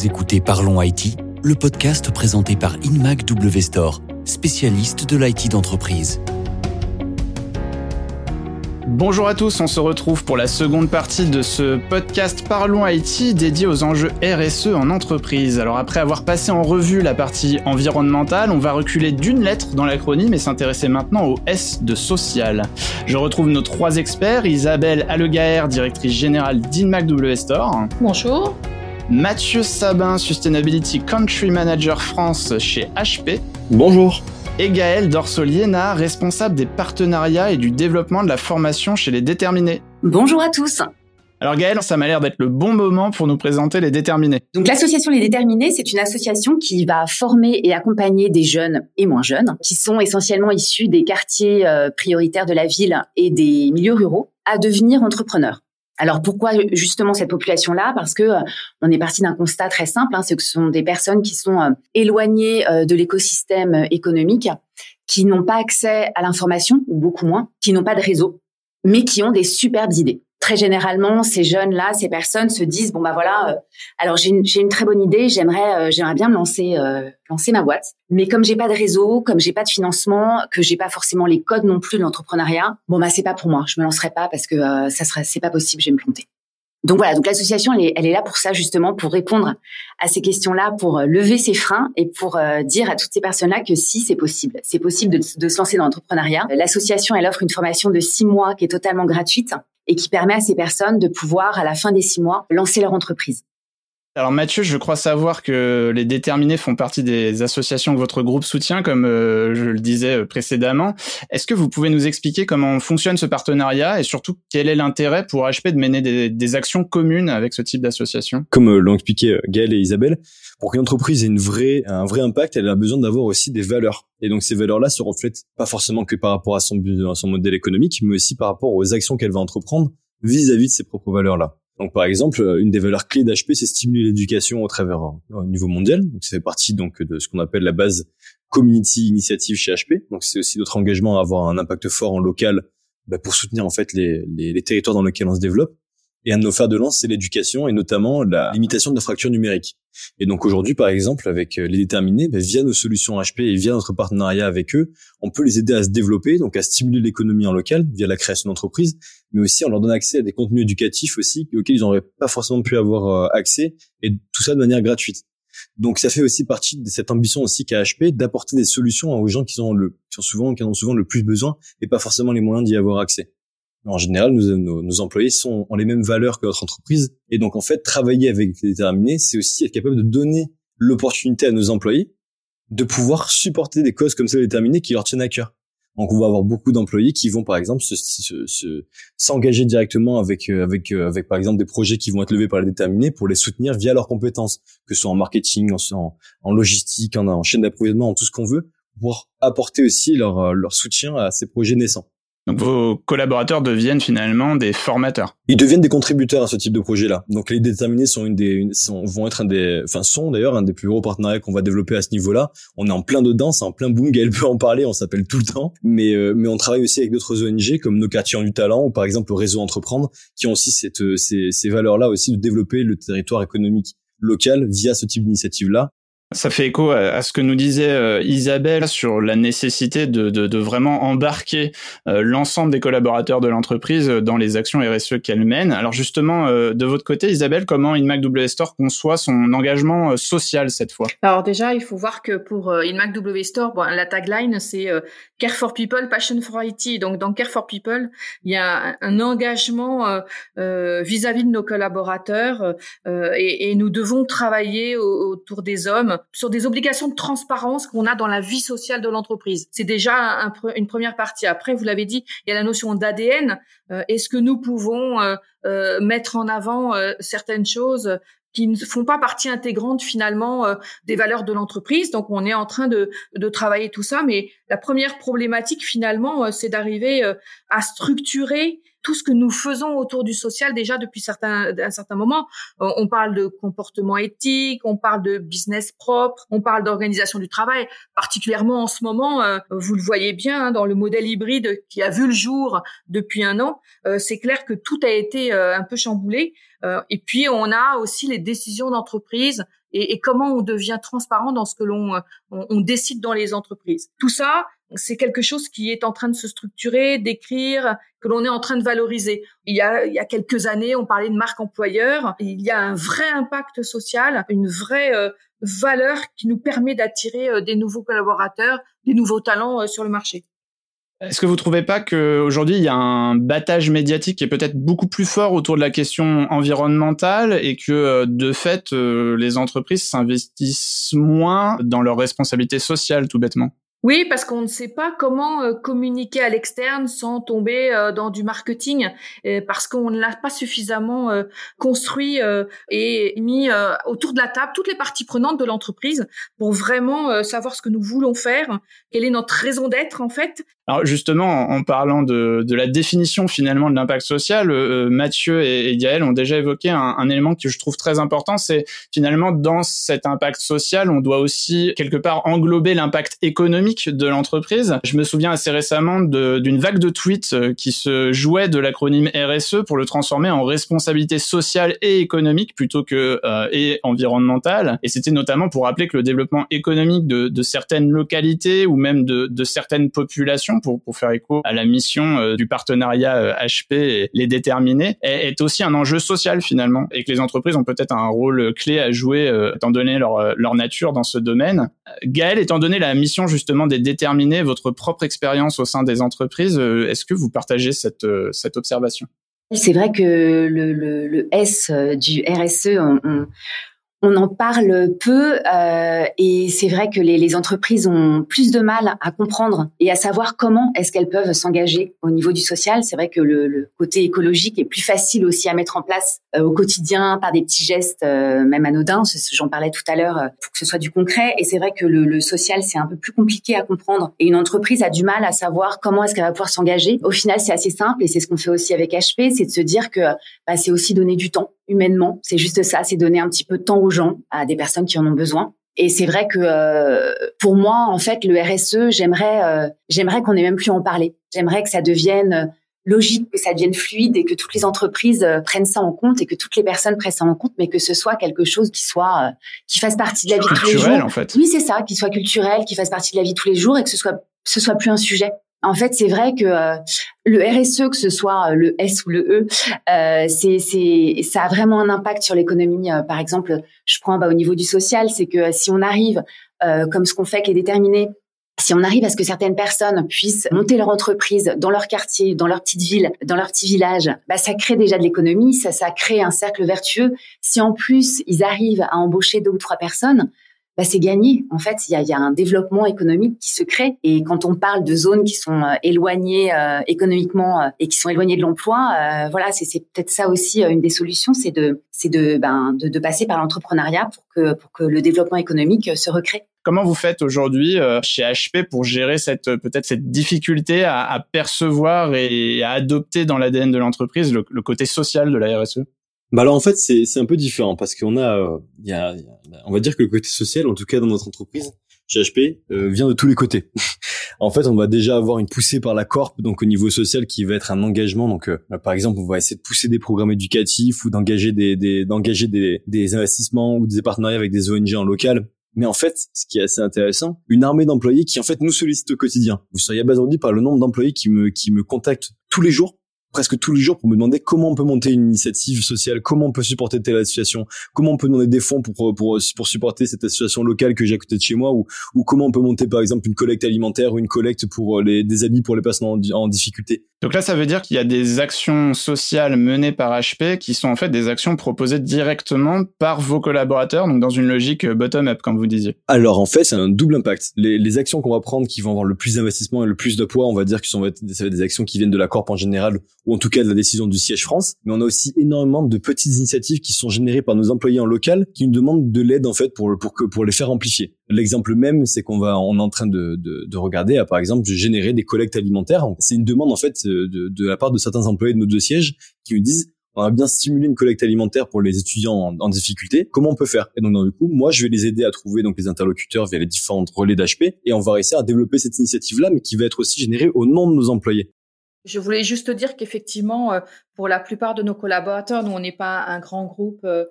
Vous écoutez Parlons IT, le podcast présenté par InMac W Store, spécialiste de l'IT d'entreprise. Bonjour à tous, on se retrouve pour la seconde partie de ce podcast Parlons IT dédié aux enjeux RSE en entreprise. Alors après avoir passé en revue la partie environnementale, on va reculer d'une lettre dans l'acronyme et s'intéresser maintenant au S de social. Je retrouve nos trois experts, Isabelle Allegaer, directrice générale d'InMac W Store. Bonjour. Mathieu Sabin, Sustainability Country Manager France chez HP. Bonjour et Gaël Dorsoliena, responsable des partenariats et du développement de la formation chez les déterminés. Bonjour à tous. Alors Gaël, ça m'a l'air d'être le bon moment pour nous présenter les déterminés. Donc l'association Les Déterminés, c'est une association qui va former et accompagner des jeunes et moins jeunes, qui sont essentiellement issus des quartiers euh, prioritaires de la ville et des milieux ruraux, à devenir entrepreneurs. Alors pourquoi justement cette population-là? Parce que euh, on est parti d'un constat très simple, hein, c'est que ce sont des personnes qui sont euh, éloignées euh, de l'écosystème économique, qui n'ont pas accès à l'information ou beaucoup moins, qui n'ont pas de réseau, mais qui ont des superbes idées. Très généralement, ces jeunes-là, ces personnes se disent bon bah voilà, euh, alors j'ai une, une, très bonne idée, j'aimerais euh, j'aimerais bien me lancer euh, lancer ma boîte, mais comme j'ai pas de réseau, comme j'ai pas de financement, que j'ai pas forcément les codes non plus de l'entrepreneuriat, bon bah c'est pas pour moi, je me lancerai pas parce que ça serait c'est pas possible, je vais me planter. Donc voilà, donc l'association elle est, elle est là pour ça justement, pour répondre à ces questions-là, pour lever ses freins et pour dire à toutes ces personnes-là que si c'est possible, c'est possible de, de se lancer dans l'entrepreneuriat. L'association elle offre une formation de six mois qui est totalement gratuite et qui permet à ces personnes de pouvoir, à la fin des six mois, lancer leur entreprise. Alors Mathieu, je crois savoir que les déterminés font partie des associations que votre groupe soutient, comme euh, je le disais euh, précédemment. Est-ce que vous pouvez nous expliquer comment fonctionne ce partenariat et surtout quel est l'intérêt pour HP de mener des, actions communes avec ce type d'association? Comme euh, l'ont expliqué Gaël et Isabelle, pour qu'une entreprise ait un vrai impact, elle a besoin d'avoir aussi des valeurs. Et donc ces valeurs-là se reflètent pas forcément que par rapport à son, modèle économique, mais aussi par rapport aux actions qu'elle va entreprendre vis-à-vis -vis de ces propres valeurs-là. Donc par exemple, euh, une des valeurs clés d'HP, c'est stimuler l'éducation au travers euh, au niveau mondial. Donc ça fait partie donc de ce qu'on appelle la base community initiative chez HP. Donc c'est aussi notre engagement à avoir un impact fort en local bah, pour soutenir en fait les, les, les territoires dans lesquels on se développe. Et un de nos fers de lance, c'est l'éducation et notamment la limitation de la fracture numérique. Et donc aujourd'hui, par exemple, avec euh, les déterminés, ben, via nos solutions HP et via notre partenariat avec eux, on peut les aider à se développer, donc à stimuler l'économie en local via la création d'entreprises, mais aussi on leur donne accès à des contenus éducatifs aussi auxquels ils n'auraient pas forcément pu avoir euh, accès, et tout ça de manière gratuite. Donc ça fait aussi partie de cette ambition aussi qu'a HP d'apporter des solutions aux gens qui sont le, qui sont souvent, qui en ont souvent le plus besoin et pas forcément les moyens d'y avoir accès en général, nos, nos, employés sont, ont les mêmes valeurs que notre entreprise. Et donc, en fait, travailler avec les déterminés, c'est aussi être capable de donner l'opportunité à nos employés de pouvoir supporter des causes comme ça déterminées qui leur tiennent à cœur. Donc, on va avoir beaucoup d'employés qui vont, par exemple, s'engager se, s'engager directement avec, euh, avec, euh, avec, par exemple, des projets qui vont être levés par les déterminés pour les soutenir via leurs compétences, que ce soit en marketing, en, logistique, en, en chaîne d'approvisionnement, en tout ce qu'on veut, pour apporter aussi leur, euh, leur soutien à ces projets naissants. Donc vos collaborateurs deviennent finalement des formateurs. Ils deviennent des contributeurs à ce type de projet-là. Donc les déterminés sont une des sont, vont être un des enfin sont d'ailleurs un des plus gros partenariats qu'on va développer à ce niveau-là. On est en plein dedans, c'est en plein boom, Gaël peut en parler, on s'appelle tout le temps. Mais euh, mais on travaille aussi avec d'autres ONG comme nos quartiers du talent ou par exemple le réseau entreprendre qui ont aussi cette ces, ces valeurs-là aussi de développer le territoire économique local via ce type d'initiative-là ça fait écho à, ce que nous disait euh, Isabelle sur la nécessité de, de, de vraiment embarquer euh, l'ensemble des collaborateurs de l'entreprise dans les actions RSE qu'elle mène. Alors justement, euh, de votre côté, Isabelle, comment InMac Store conçoit son engagement social cette fois? Alors déjà, il faut voir que pour InMac Store, bon, la tagline c'est Care for People, Passion for IT. Donc dans Care for People, il y a un, engagement vis-à-vis de nos collaborateurs et, nous devons travailler autour des hommes sur des obligations de transparence qu'on a dans la vie sociale de l'entreprise. C'est déjà une première partie. Après, vous l'avez dit, il y a la notion d'ADN. Euh, est-ce que nous pouvons euh, euh, mettre en avant certaines choses qui ne font pas partie intégrante finalement des valeurs de l'entreprise? Donc on est en train de, de travailler tout ça, mais la première problématique finalement, c'est d'arriver à structurer tout ce que nous faisons autour du social déjà depuis certains, un certain moment. On parle de comportement éthique, on parle de business propre, on parle d'organisation du travail. Particulièrement en ce moment, euh, vous le voyez bien hein, dans le modèle hybride qui a vu le jour depuis un an, euh, c'est clair que tout a été euh, un peu chamboulé. et puis on a aussi les décisions d'entreprise et, comment on devient transparent dans ce que l'on on, décide dans les entreprises. Tout ça, c'est quelque chose qui est en train de se structurer, d'écrire, que l'on est en train de valoriser. Il y, a, il y a quelques années, on parlait de marque employeur. Il y a un vrai impact social, une vraie euh, valeur qui nous permet d'attirer euh, des nouveaux collaborateurs, des nouveaux talents euh, sur le marché. Est-ce que vous trouvez pas qu'aujourd'hui il y a un battage médiatique qui est peut-être beaucoup plus fort autour de la question environnementale et que de fait les entreprises s'investissent moins dans leurs responsabilités sociales tout bêtement? Oui, parce qu'on ne sait pas comment euh, communiquer à l'externe sans tomber euh, dans du marketing, parce qu'on ne l'a pas suffisamment euh, construit et mis autour de la table toutes les parties prenantes de l'entreprise pour vraiment savoir ce que nous voulons faire, quelle est notre raison d'être en fait, alors justement, en, parlant de, de, la définition finalement de l'impact social, euh, euh, Mathieu et, et, ont déjà évoqué un, un, élément que je trouve très important, c'est finalement dans cet impact social, on doit aussi quelque part englober l'impact économique de l'entreprise. Je me souviens assez récemment d'une vague de tweets euh, qui se jouait de l'acronyme RSE pour le transformer en responsabilité sociale et économique plutôt que euh, et environnementale. Et c'était notamment pour rappeler que le développement économique de, de certaines localités ou même de, de certaines populations pour, faire écho à la mission euh, du partenariat HP euh, les déterminer, est, aussi un enjeu social finalement, et que les entreprises ont peut-être un rôle clé à jouer euh, étant donné leur, leur nature dans ce domaine. Gaël, étant donné la mission justement des déterminer votre propre expérience au sein des entreprises, est-ce que vous partagez cette, cette observation? C'est vrai que le, S du RSE, on, on en parle peu euh, et c'est vrai que les, les, entreprises ont plus de mal à comprendre et à savoir comment est-ce qu'elles peuvent s'engager au niveau du social. C'est vrai que le, le, côté écologique est plus facile aussi à mettre en place euh, au quotidien par des petits gestes, euh, même anodins. J'en parlais tout à l'heure euh, pour que ce soit du concret. Et c'est vrai que le, le social c'est un peu plus compliqué à comprendre et une entreprise a du mal à savoir comment est-ce qu'elle va pouvoir s'engager. Au final, c'est assez simple et c'est ce qu'on fait aussi avec HP, c'est de se dire que bah, c'est aussi donner du temps humainement. C'est juste ça, c'est donner un petit peu de temps gens, à des personnes qui en ont besoin. Et c'est vrai que euh, pour moi, en fait, le RSE, j'aimerais, euh, j'aimerais qu'on ait même plus en parler. J'aimerais que ça devienne euh, logique, que ça devienne fluide et que toutes les entreprises prennent ça en compte et que toutes les personnes prennent ça en compte, mais que ce soit quelque chose qui soit, qui fasse partie de la vie de tous les jours. En fait. Oui, c'est ça, qui soit culturel, qui fasse partie de la vie de tous les jours et que ce soit, ce soit plus un sujet. En fait, c'est vrai que euh, le RSE, que ce soit euh, le S ou le E, euh, c'est, c'est, ça a vraiment un impact sur l'économie. par exemple, je prends bah, au niveau du social, c'est que si on arrive, comme ce qu'on fait qui est déterminé, si on arrive à ce que certaines personnes puissent monter leur entreprise dans leur quartier, dans leur petite ville, dans leur petit village, bah, ça crée déjà de l'économie, ça, ça crée un cercle vertueux. Si en plus ils arrivent à embaucher deux ou trois personnes, bah, c'est gagné. En fait, il y a, un développement économique qui se crée. Et quand on parle de zones qui sont euh, éloignées euh, économiquement euh, et qui sont éloignées de l'emploi, voilà, c'est peut-être ça aussi une des solutions, c'est ben, de, passer par l'entrepreneuriat pour que, le développement économique se recrée. Comment vous faites aujourd'hui chez HP pour gérer cette peut-être cette difficulté à, percevoir et à adopter dans l'ADN de l'entreprise le, le côté social de la RSE bah alors en fait c'est c'est un peu différent parce qu'on a euh, il y, a, on va dire que le côté social en tout cas dans notre entreprise chez HP euh, vient de tous les côtés. en fait on va déjà avoir une poussée par la corp donc au niveau social qui va être un engagement donc euh, bah, par exemple on va essayer de pousser des programmes éducatifs ou d'engager des d'engager des, des investissements ou des partenariats avec des ONG en local mais en fait, ce qui est assez intéressant, une armée d'employés qui en fait nous sollicitent au quotidien. Vous seriez abasourdi par le nombre d'employés qui me qui me contactent tous les jours presque tous les jours pour me demander comment on peut monter une initiative sociale, comment on peut supporter telle association, comment on peut demander des fonds pour pour pour supporter cette association locale que j'ai à côté de chez moi ou ou comment on peut monter par exemple une collecte alimentaire ou une collecte pour les des amis pour les personnes en, en difficulté. Donc là ça veut dire qu'il y a des actions sociales menées par HP qui sont en fait des actions proposées directement par vos collaborateurs donc dans une logique bottom up comme vous disiez. Alors en fait, c'est un double impact. Les, les actions qu'on va prendre qui vont avoir le plus d'investissement et le plus de poids, on va dire que sont ça va être des actions qui viennent de la corp en général ou en tout cas de la décision du siège France. Mais on a aussi énormément de petites initiatives qui sont générées par nos employés en local qui nous demandent de l'aide en fait pour pour que pour les faire amplifier. L'exemple même, c'est qu'on va on est en train de, de, de regarder à par exemple de générer des collectes alimentaires. C'est une demande en fait de, de la part de certains employés de nos deux sièges qui nous disent on a bien stimulé une collecte alimentaire pour les étudiants en, difficulté. Comment on peut faire? Et donc, du coup, moi, je vais les aider à trouver donc les interlocuteurs via les différents relais d'HP et on va réussir à développer cette initiative-là, mais qui va être aussi générée au nom de nos employés. Je voulais juste dire qu'effectivement, euh, pour la plupart de nos collaborateurs, nous, on n'est pas un grand groupe euh,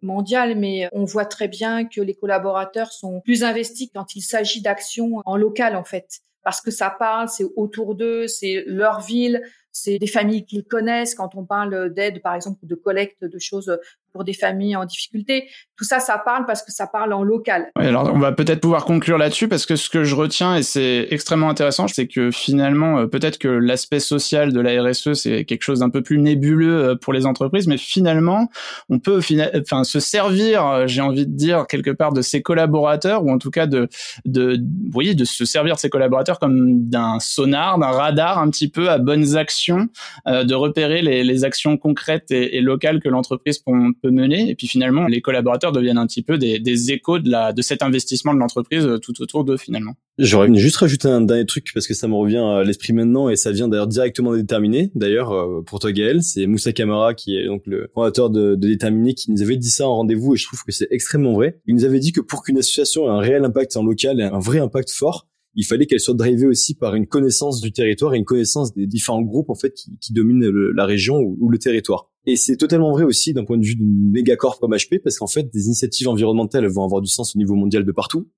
mondial, mais on voit très bien que les collaborateurs sont plus investis quand il s'agit d'actions en local, en fait. Parce que ça parle, c'est autour d'eux, c'est leur ville, c'est des familles qu'ils connaissent. Quand on parle d'aide, par exemple, de collecte de choses pour des familles en difficulté, tout ça, ça parle parce que ça parle en local. alors, on va peut-être pouvoir conclure là-dessus parce que ce que je retiens et c'est extrêmement intéressant, c'est que finalement, euh, peut-être que l'aspect social de la RSE, c'est quelque chose d'un peu plus nébuleux euh, pour les entreprises, mais finalement, on peut enfin, se servir, euh, j'ai envie de dire, quelque part de ses collaborateurs ou en tout cas de, de, voyez, de se servir de ses collaborateurs comme d'un sonar, d'un radar un petit peu à bonnes actions euh, de repérer les, actions concrètes et, locales que l'entreprise peut, mener. Et puis finalement, les collaborateurs deviennent un petit peu des, échos de, la, de cet investissement de l'entreprise euh, tout autour d'eux finalement. J'aurais juste rajouter un dernier truc parce que ça me revient à l'esprit maintenant et ça vient d'ailleurs directement de Déterminé. D'ailleurs, euh, pour toi Gaël, c'est Moussa Kamara qui est donc le fondateur de, de Déterminé qui nous avait dit ça en rendez-vous et je trouve que c'est extrêmement vrai. Il nous avait dit que pour qu'une association ait un réel impact en local et un vrai impact fort, il fallait qu'elle soit drivée aussi par une connaissance du territoire et une connaissance des différents groupes en fait qui, dominent la région ou, le territoire. Et c'est totalement vrai aussi d'un point de vue d'une mégacorp comme HP parce qu'en fait des initiatives environnementales vont avoir du sens au niveau mondial de partout.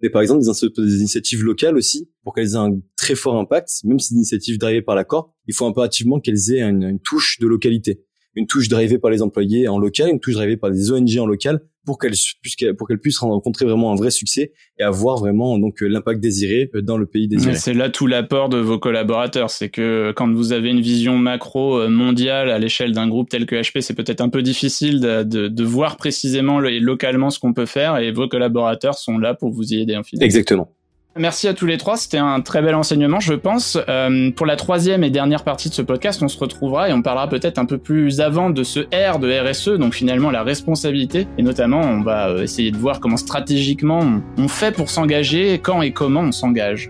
Mais par exemple des, initiatives locales aussi pour qu'elles aient un très fort impact, même si des initiatives drivées par la corp, il faut impérativement qu'elles aient une touche de localité une touche drivée par les employés en local, une touche drivée par des ONG en local, pour qu'elle puisse pour qu'elle puisse rencontrer vraiment un vrai succès et avoir vraiment donc euh, l'impact désiré euh, dans le pays désiré. C'est là tout l'apport de vos collaborateurs, c'est que quand vous avez une vision macro euh, mondiale à l'échelle d'un groupe tel que HP, c'est peut-être un peu difficile de, de, de, voir précisément et localement ce qu'on peut faire et vos collaborateurs sont là pour vous y aider en Exactement. Merci à tous les trois, c'était un très bel enseignement, je pense. Euh, pour la troisième et dernière partie de ce podcast, on se retrouvera et on parlera peut-être un peu plus avant de ce R de RSE, donc finalement la responsabilité. Et notamment, on va euh, essayer de voir comment stratégiquement on fait pour s'engager, quand et comment on s'engage.